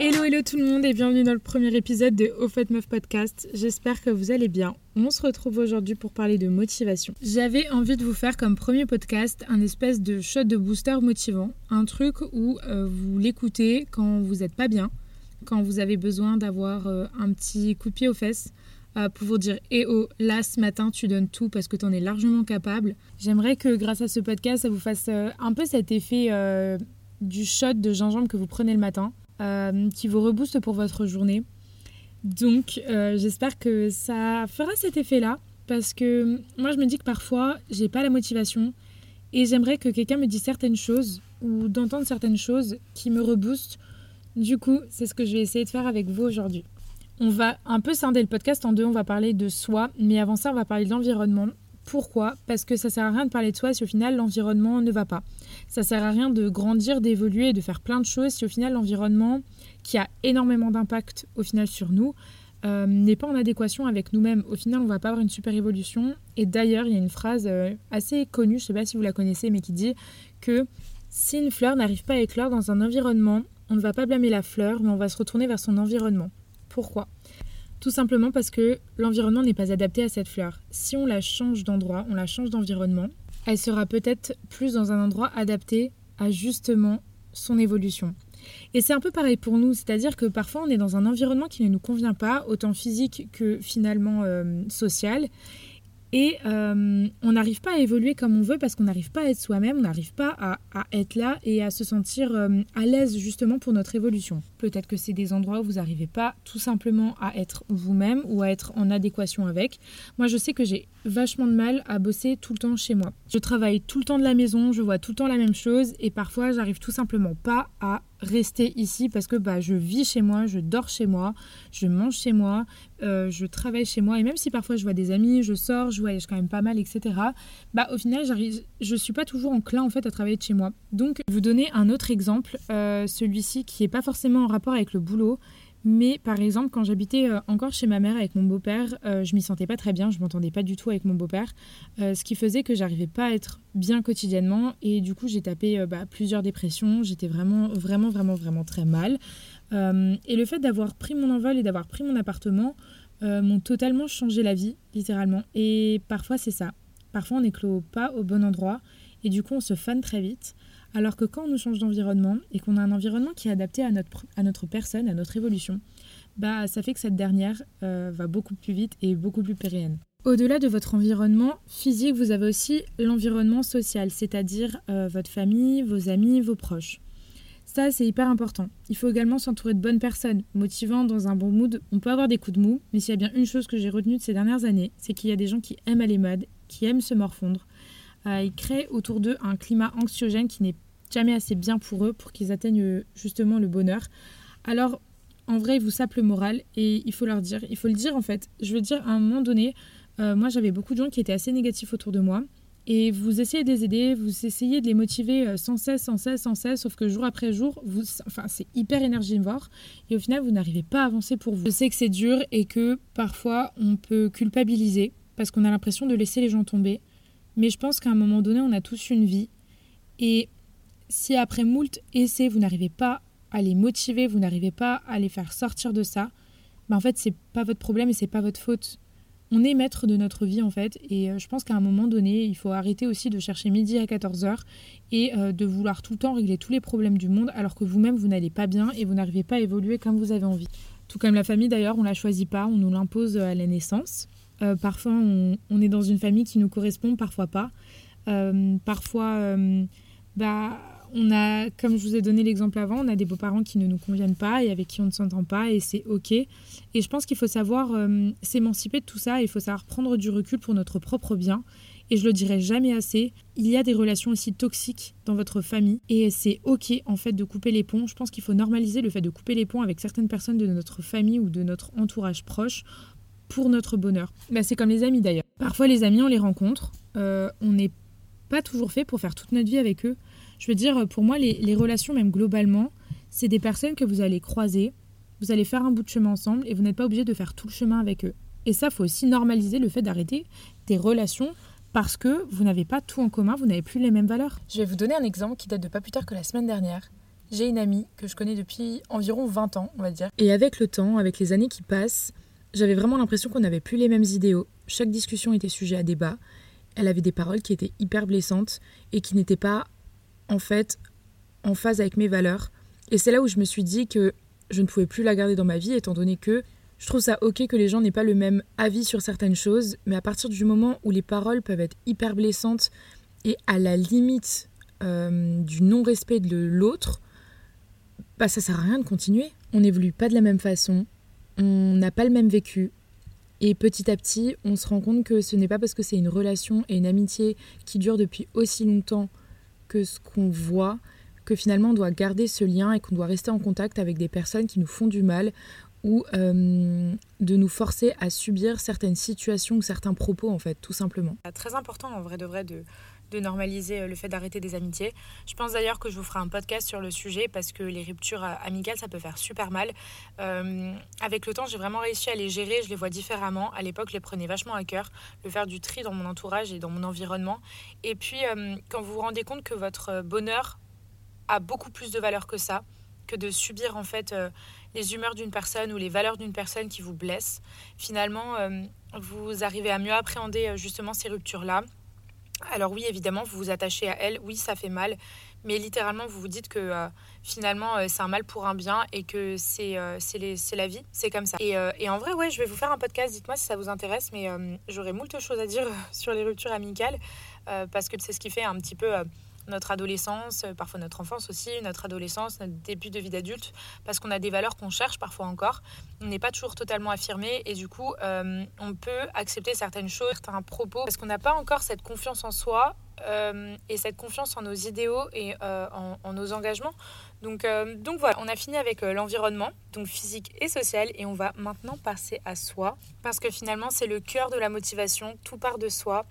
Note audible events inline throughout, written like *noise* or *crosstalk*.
Hello hello tout le monde et bienvenue dans le premier épisode de Au fait Meuf Podcast. J'espère que vous allez bien. On se retrouve aujourd'hui pour parler de motivation. J'avais envie de vous faire comme premier podcast un espèce de shot de booster motivant, un truc où euh, vous l'écoutez quand vous n'êtes pas bien, quand vous avez besoin d'avoir euh, un petit coup de pied aux fesses euh, pour vous dire Eh oh, là ce matin tu donnes tout parce que tu en es largement capable. J'aimerais que grâce à ce podcast ça vous fasse un peu cet effet du shot de gingembre que vous prenez le matin. Euh, qui vous rebooste pour votre journée. Donc euh, j'espère que ça fera cet effet-là parce que moi je me dis que parfois j'ai pas la motivation et j'aimerais que quelqu'un me dise certaines choses ou d'entendre certaines choses qui me reboostent. Du coup, c'est ce que je vais essayer de faire avec vous aujourd'hui. On va un peu scinder le podcast en deux, on va parler de soi, mais avant ça, on va parler de l'environnement. Pourquoi Parce que ça sert à rien de parler de soi si au final l'environnement ne va pas. Ça sert à rien de grandir, d'évoluer, de faire plein de choses si au final l'environnement, qui a énormément d'impact au final sur nous, euh, n'est pas en adéquation avec nous-mêmes. Au final, on va pas avoir une super évolution. Et d'ailleurs, il y a une phrase euh, assez connue, je sais pas si vous la connaissez, mais qui dit que si une fleur n'arrive pas à éclore dans un environnement, on ne va pas blâmer la fleur, mais on va se retourner vers son environnement. Pourquoi? Tout simplement parce que l'environnement n'est pas adapté à cette fleur. Si on la change d'endroit, on la change d'environnement, elle sera peut-être plus dans un endroit adapté à justement son évolution. Et c'est un peu pareil pour nous, c'est-à-dire que parfois on est dans un environnement qui ne nous convient pas, autant physique que finalement euh, social, et euh, on n'arrive pas à évoluer comme on veut parce qu'on n'arrive pas à être soi-même, on n'arrive pas à, être là et à se sentir euh, à l'aise justement pour notre évolution. Peut-être que c'est des endroits où vous n'arrivez pas tout simplement à être vous-même ou à être en adéquation avec. Moi je sais que j'ai vachement de mal à bosser tout le temps chez moi. Je travaille tout le temps de la maison, je vois tout le temps la même chose et parfois j'arrive tout simplement pas à rester ici parce que bah, je vis chez moi, je dors chez moi, je mange chez moi, euh, je travaille chez moi et même si parfois je vois des amis, je sors, je voyage quand même pas mal, etc. Bah au final j'arrive, je suis pas toujours enclin en fait à travailler de chez moi. Donc vous donner un autre exemple, euh, celui-ci qui est pas forcément en rapport avec le boulot, mais par exemple, quand j'habitais euh, encore chez ma mère avec mon beau-père, euh, je m'y sentais pas très bien, je m'entendais pas du tout avec mon beau-père, euh, ce qui faisait que j'arrivais pas à être bien quotidiennement et du coup j'ai tapé bah, plusieurs dépressions, j'étais vraiment, vraiment, vraiment, vraiment très mal. et le fait d'avoir pris mon envol et d'avoir pris mon appartement m'ont totalement changé la vie, littéralement. Et parfois c'est ça. Parfois on n'éclot pas au bon endroit et du coup on se fane très vite. Alors que quand on nous change d'environnement et qu'on a un environnement qui est adapté à notre, personne, à notre évolution, bah ça fait que cette dernière euh, va beaucoup plus vite et beaucoup plus pérenne. Au-delà de votre environnement physique, vous avez aussi l'environnement social, c'est-à-dire euh, votre famille, vos amis, vos proches. Ça, c'est hyper important. Il faut également s'entourer de bonnes personnes, motivant dans un bon mood. On peut avoir des coups de mou, mais s'il y a bien une chose que j'ai retenue de ces dernières années, c'est qu'il y a des gens qui aiment aller mode, qui aiment se morfondre, ils créent autour d'eux un climat anxiogène qui n'est jamais assez bien pour eux pour qu'ils atteignent euh, justement le bonheur. Alors, en vrai, ils vous sapent le moral et il faut leur dire, il faut le dire en fait. Je veux dire, à un moment donné, euh, moi j'avais beaucoup de gens qui étaient assez négatifs autour de moi et vous essayez de les aider, vous essayez de les motiver sans cesse, sans cesse, sans cesse, sauf que jour après jour, vous, enfin, c'est hyper énergivore et au final, vous n'arrivez pas à avancer pour vous. Je sais que c'est dur et que parfois on peut culpabiliser parce qu'on a l'impression de laisser les gens tomber. Mais je pense qu'à un moment donné, on a tous une vie. Et si après moult essais, vous n'arrivez pas à les motiver, vous n'arrivez pas à les faire sortir de ça, bah en fait, c'est pas votre problème et c'est pas votre faute. On est maître de notre vie en fait, et euh, je pense qu'à un moment donné, il faut arrêter aussi de chercher midi à 14h et euh, de vouloir tout le temps régler tous les problèmes du monde alors que vous-même vous n'allez pas bien et vous n'arrivez pas à évoluer comme vous avez envie. Tout comme la famille d'ailleurs, on la choisit pas, on nous l'impose à la naissance. Euh, parfois, on, est dans une famille qui nous correspond, parfois pas. Euh, parfois, euh, bah, on a, comme je vous ai donné l'exemple avant, on a des beaux-parents qui ne nous conviennent pas et avec qui on ne s'entend pas et c'est ok. Et je pense qu'il faut savoir s'émanciper de tout ça, il faut savoir prendre du recul pour notre propre bien. Et je le dirai jamais assez, il y a des relations aussi toxiques dans votre famille et c'est ok en fait de couper les ponts. Je pense qu'il faut normaliser le fait de couper les ponts avec certaines personnes de notre famille ou de notre entourage proche pour notre bonheur. Bah, c'est comme les amis d'ailleurs. Parfois les amis, on les rencontre, euh, on n'est pas toujours fait pour faire toute notre vie avec eux. Je veux dire, pour moi, les, relations, même globalement, c'est des personnes que vous allez croiser, vous allez faire un bout de chemin ensemble et vous n'êtes pas obligé de faire tout le chemin avec eux. Et ça, faut aussi normaliser le fait d'arrêter des relations parce que vous n'avez pas tout en commun, vous n'avez plus les mêmes valeurs. Je vais vous donner un exemple qui date de pas plus tard que la semaine dernière. J'ai une amie que je connais depuis environ 20 ans, on va dire. Et avec le temps, avec les années qui passent, j'avais vraiment l'impression qu'on n'avait plus les mêmes idéaux. Chaque discussion était sujet à débat. Elle avait des paroles qui étaient hyper blessantes et qui n'étaient pas, en fait, en phase avec mes valeurs. Et c'est là où je me suis dit que je ne pouvais plus la garder dans ma vie, étant donné que je trouve ça ok que les gens n'aient pas le même avis sur certaines choses, mais à partir du moment où les paroles peuvent être hyper blessantes et à la limite euh, du non-respect de l'autre, bah ça sert à rien de continuer. On n'évolue pas de la même façon, on n'a pas le même vécu. Et petit à petit, on se rend compte que ce n'est pas parce que c'est une relation et une amitié qui dure depuis aussi longtemps que ce qu'on voit, que finalement on doit garder ce lien et qu'on doit rester en contact avec des personnes qui nous font du mal ou euh, de nous forcer à subir certaines situations ou certains propos en fait, tout simplement. Très important en vrai de vrai de, de normaliser euh, le fait d'arrêter des amitiés. Je pense d'ailleurs que je vous ferai un podcast sur le sujet parce que les ruptures euh, amicales, ça peut faire super mal. Euh, avec le temps, j'ai vraiment réussi à les gérer, je les vois différemment. À l'époque, je les prenais vachement à cœur, de faire du tri dans mon entourage et dans mon environnement. Et puis, quand vous vous rendez compte que votre bonheur a beaucoup plus de valeur que ça, que de subir en fait les humeurs d'une personne ou les valeurs d'une personne qui vous blesse, finalement, vous arrivez à mieux appréhender justement ces ruptures-là alors oui, évidemment, vous vous attachez à elle, oui, ça fait mal, mais littéralement, vous vous dites que euh, finalement, euh, c'est un mal pour un bien et que c'est euh, la vie, c'est comme ça. Et, en vrai, ouais, je vais vous faire un podcast, dites-moi si ça vous intéresse, mais j'aurais moult choses à dire *laughs* sur les ruptures amicales, parce que c'est ce qui fait un petit peu notre adolescence, euh, parfois notre enfance aussi, notre adolescence, notre début de vie d'adulte, parce qu'on a des valeurs qu'on cherche parfois encore. On n'est pas toujours totalement affirmé et du coup, euh, on peut accepter certaines choses, certains propos, parce qu'on n'a pas encore cette confiance en soi euh, et cette confiance en nos idéaux et en, nos engagements. Donc, donc voilà, on a fini avec l'environnement, donc physique et social, et on va maintenant passer à soi, parce que finalement c'est le cœur de la motivation, tout part de soi.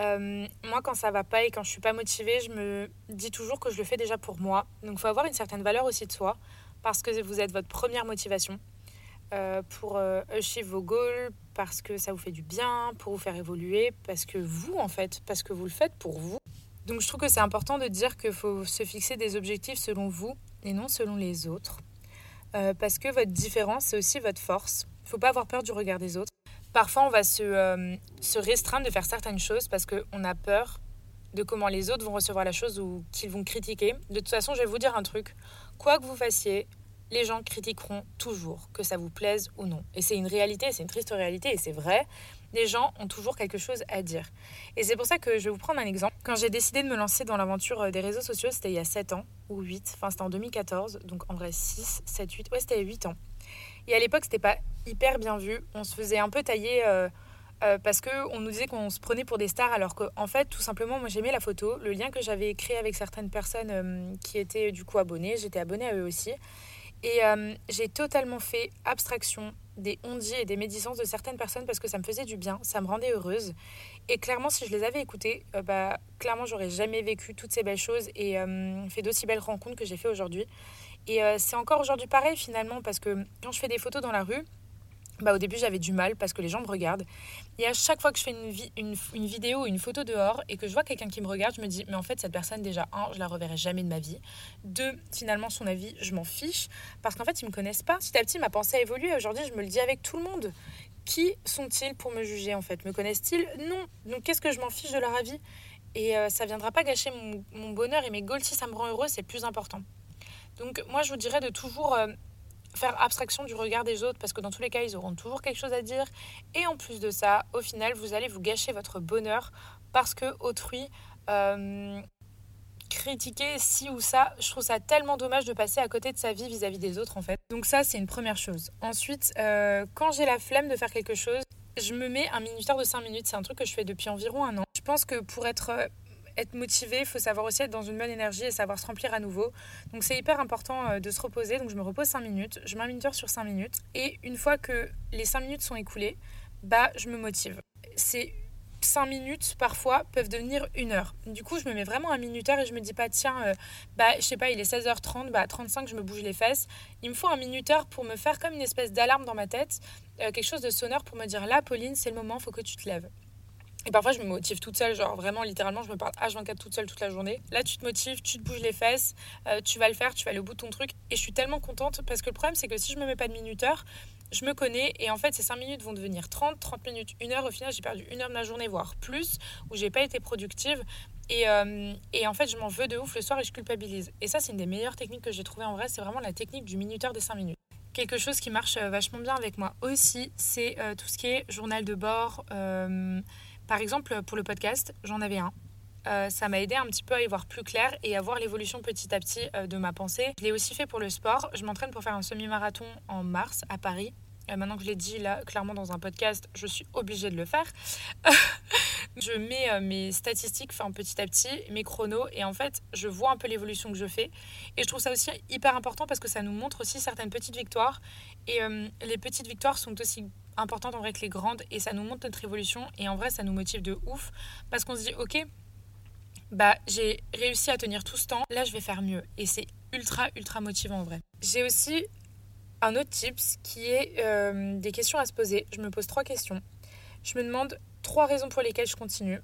Euh, moi, quand ça va pas et quand je suis pas motivée, je me dis toujours que je le fais déjà pour moi. Donc, il faut avoir une certaine valeur aussi de soi parce que vous êtes votre première motivation euh, pour euh, vos goals, parce que ça vous fait du bien, pour vous faire évoluer, parce que vous, en fait, parce que vous le faites pour vous. Donc, je trouve que c'est important de dire qu'il faut se fixer des objectifs selon vous et non selon les autres. parce que votre différence, c'est aussi votre force. Il ne faut pas avoir peur du regard des autres. Parfois, on va se, euh, se restreindre de faire certaines choses parce qu'on a peur de comment les autres vont recevoir la chose ou qu'ils vont critiquer. De toute façon, je vais vous dire un truc. Quoi que vous fassiez, les gens critiqueront toujours, que ça vous plaise ou non. Et c'est une réalité, c'est une triste réalité et c'est vrai. Les gens ont toujours quelque chose à dire. Et c'est pour ça que je vais vous prendre un exemple. Quand j'ai décidé de me lancer dans l'aventure euh, des réseaux sociaux, c'était il y a 7 ans ou 8, enfin c'était en 2014, donc en vrai 6, 7, 8, ouais c'était 8 ans. Et à l'époque, c'était pas hyper bien vu. On se faisait un peu tailler euh, euh, parce qu'on nous disait qu'on se prenait pour des stars, alors qu'en en fait, tout simplement, moi j'aimais la photo. Le lien que j'avais créé avec certaines personnes euh, qui étaient du coup abonnées, j'étais abonnée à eux aussi. Et j'ai totalement fait abstraction des ondits et des médisances de certaines personnes parce que ça me faisait du bien, ça me rendait heureuse. Et clairement, si je les avais écoutées, bah, clairement, j'aurais jamais vécu toutes ces belles choses et fait d'aussi belles rencontres que j'ai fait aujourd'hui. Et euh, c'est encore aujourd'hui pareil finalement parce que quand je fais des photos dans la rue, bah, au début j'avais du mal parce que les gens me regardent. Et à chaque fois que je fais une, une, une vidéo, une photo dehors et que je vois quelqu'un qui me regarde, je me dis mais en fait cette personne déjà, un, je la reverrai jamais de ma vie. Deux, finalement son avis, je m'en fiche parce qu'en fait ils me connaissent pas. Petit à petit ma pensée a évolué. Aujourd'hui je me le dis avec tout le monde. Qui sont-ils pour me juger en fait? Me connaissent-ils? Non. Donc qu'est-ce que je m'en fiche de leur avis? Et euh, ça viendra pas gâcher mon, mon bonheur et mes goals si ça me rend heureux, c'est plus important. Donc moi, je vous dirais de toujours euh, faire abstraction du regard des autres parce que dans tous les cas, ils auront toujours quelque chose à dire. Et en plus de ça, au final, vous allez vous gâcher votre bonheur parce que autrui... Euh, critiquer ci ou ça, je trouve ça tellement dommage de passer à côté de sa vie vis-à-vis des autres en fait. Donc ça c'est une première chose. Ensuite, euh, quand j'ai la flemme de faire quelque chose, je me mets un minuteur de 5 minutes. C'est un truc que je fais depuis environ un an. Je pense que pour être être motivé, il faut savoir aussi être dans une bonne énergie et savoir se remplir à nouveau. Donc c'est hyper important euh, de se reposer. Donc je me repose 5 minutes, je mets un minuteur sur 5 minutes. Et une fois que les 5 minutes sont écoulées, bah je me motive. Ces 5 minutes parfois peuvent devenir une heure. Du coup, je me mets vraiment un minuteur et je me dis pas, tiens, euh, bah, je sais pas, il est 16h30, bah, 35, je me bouge les fesses. Il me faut un minuteur pour me faire comme une espèce d'alarme dans ma tête, euh, quelque chose de sonore pour me dire, là, Pauline, c'est le moment, faut que tu te lèves. Et parfois, je me motive toute seule, genre vraiment, littéralement, je me parle H24 toute seule toute la journée. Là, tu te motives, tu te bouges les fesses, euh, tu vas le faire, tu vas aller au bout de ton truc. Et je suis tellement contente parce que le problème, c'est que si je me mets pas de minuteur, je me connais et en fait, ces 5 minutes vont devenir 30, 30 minutes, 1 heure. Au final, j'ai perdu une heure de ma journée, voire plus, où j'ai pas été productive. Et, euh, et, en fait, je m'en veux de ouf le soir et je culpabilise. Et ça, c'est une des meilleures techniques que j'ai trouvées en vrai. C'est vraiment la technique du minuteur des 5 minutes. Quelque chose qui marche euh, vachement bien avec moi aussi, c'est tout ce qui est journal de bord. Par exemple, pour le podcast, j'en avais un. Euh, ça m'a aidé un petit peu à y voir plus clair et à voir l'évolution petit à petit euh, de ma pensée. Je l'ai aussi fait pour le sport. Je m'entraîne pour faire un semi-marathon en mars à Paris. Euh, maintenant que je l'ai dit là clairement dans un podcast, je suis obligée de le faire. *laughs* je mets mes statistiques enfin, petit à petit, mes chronos, et en fait, je vois un peu l'évolution que je fais. Et je trouve ça aussi hyper important parce que ça nous montre aussi certaines petites victoires. Et les petites victoires sont aussi importante en vrai que les grandes et ça nous montre notre évolution et en vrai ça nous motive de ouf parce qu'on se dit ok bah j'ai réussi à tenir tout ce temps là je vais faire mieux. Et c'est ultra ultra motivant en vrai. J'ai aussi un autre tips qui est euh, des questions à se poser. Je me pose trois questions. Je me demande trois raisons pour lesquelles je continue.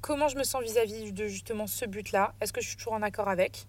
Comment je me sens vis-à-vis -vis de justement ce but là est-ce que je suis toujours en accord avec?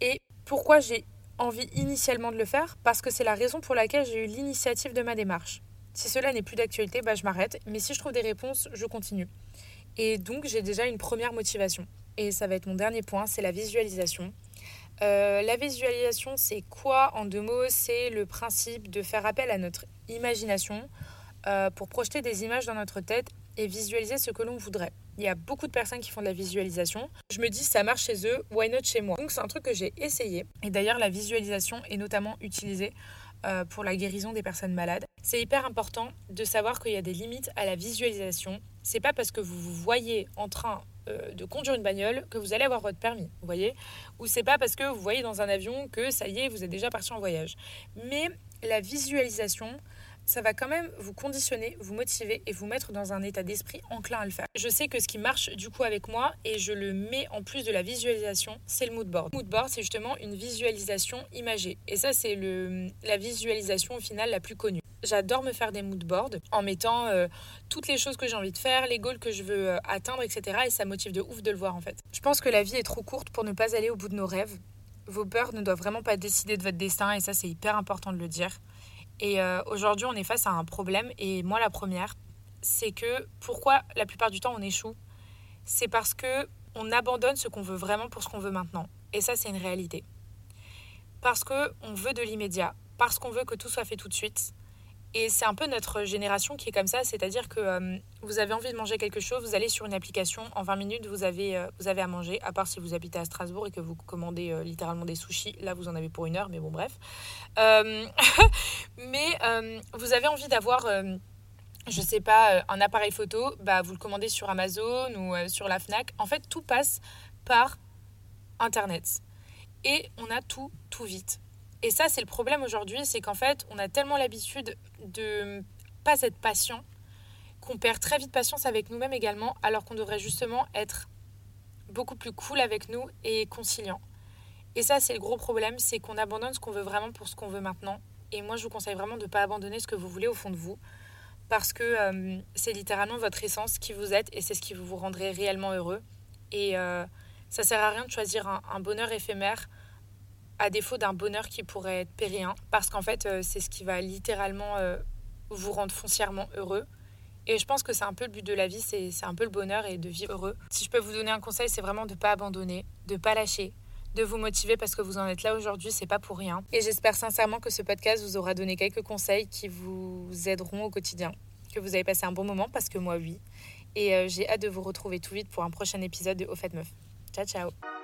Et pourquoi j'ai envie initialement de le faire? Parce que c'est la raison pour laquelle j'ai eu l'initiative de ma démarche. Si cela n'est plus d'actualité, bah, je m'arrête. Mais si je trouve des réponses, je continue. Et donc, j'ai déjà une première motivation. Et ça va être mon dernier point, c'est la visualisation. Euh, la visualisation, c'est quoi en deux mots? C'est le principe de faire appel à notre imagination euh, pour projeter des images dans notre tête et visualiser ce que l'on voudrait. Il y a beaucoup de personnes qui font de la visualisation. Je me dis, ça marche chez eux, why not chez moi? Donc c'est un truc que j'ai essayé. Et d'ailleurs, la visualisation est notamment utilisée pour la guérison des personnes malades. C'est hyper important de savoir qu'il y a des limites à la visualisation. C'est pas parce que vous vous voyez en train euh, de conduire une bagnole que vous allez avoir votre permis, vous voyez? Ou c'est pas parce que vous voyez dans un avion que ça y est, vous êtes déjà parti en voyage. Mais la visualisation, ça va quand même vous conditionner, vous motiver et vous mettre dans un état d'esprit enclin à le faire. Je sais que ce qui marche du coup avec moi, et je le mets en plus de la visualisation, c'est le mood board. Le mood board, c'est justement une visualisation imagée. Et ça, c'est la visualisation au final la plus connue. J'adore me faire des mood boards en mettant euh, toutes les choses que j'ai envie de faire, les goals que je veux euh, atteindre, etc. Et ça motive de ouf de le voir en fait. Je pense que la vie est trop courte pour ne pas aller au bout de nos rêves. Vos peurs ne doivent vraiment pas décider de votre destin et ça c'est hyper important de le dire. Et euh, aujourd'hui, on est face à un problème. Et moi, la première, c'est que pourquoi la plupart du temps on échoue? C'est parce que on abandonne ce qu'on veut vraiment pour ce qu'on veut maintenant. Et ça, c'est une réalité. Parce que on veut de l'immédiat, parce qu'on veut que tout soit fait tout de suite, et c'est un peu notre génération qui est comme ça, c'est-à-dire que euh, vous avez envie de manger quelque chose, vous allez sur une application, en 20 minutes, vous avez, euh, vous avez à manger, à part si vous habitez à Strasbourg et que vous commandez euh, littéralement des sushis, là vous en avez pour une heure, mais bon bref. *laughs* mais vous avez envie d'avoir, je sais pas, un appareil photo, bah, vous le commandez sur Amazon ou sur la FNAC. En fait, tout passe par Internet. Et on a tout, tout vite. Et ça, c'est le problème aujourd'hui, c'est qu'en fait, on a tellement l'habitude de pas être patient qu'on perd très vite patience avec nous-mêmes également, alors qu'on devrait justement être beaucoup plus cool avec nous et conciliant. Et ça, c'est le gros problème, c'est qu'on abandonne ce qu'on veut vraiment pour ce qu'on veut maintenant. Et moi, je vous conseille vraiment de ne pas abandonner ce que vous voulez au fond de vous, parce que euh, c'est littéralement votre essence qui vous êtes et c'est ce qui vous rendrait réellement heureux. Et euh, ça sert à rien de choisir un bonheur éphémère à défaut d'un bonheur qui pourrait être péréen, parce qu'en fait, euh, c'est ce qui va littéralement euh, vous rendre foncièrement heureux. Et je pense que c'est un peu le but de la vie, c'est un peu le bonheur et de vivre heureux. Si je peux vous donner un conseil, c'est vraiment de ne pas abandonner, de ne pas lâcher, de vous motiver parce que vous en êtes là aujourd'hui, c'est pas pour rien. Et j'espère sincèrement que ce podcast vous aura donné quelques conseils qui vous aideront au quotidien, que vous avez passé un bon moment parce que moi oui. Et euh, j'ai hâte de vous retrouver tout vite pour un prochain épisode de Au fait meuf. Ciao ciao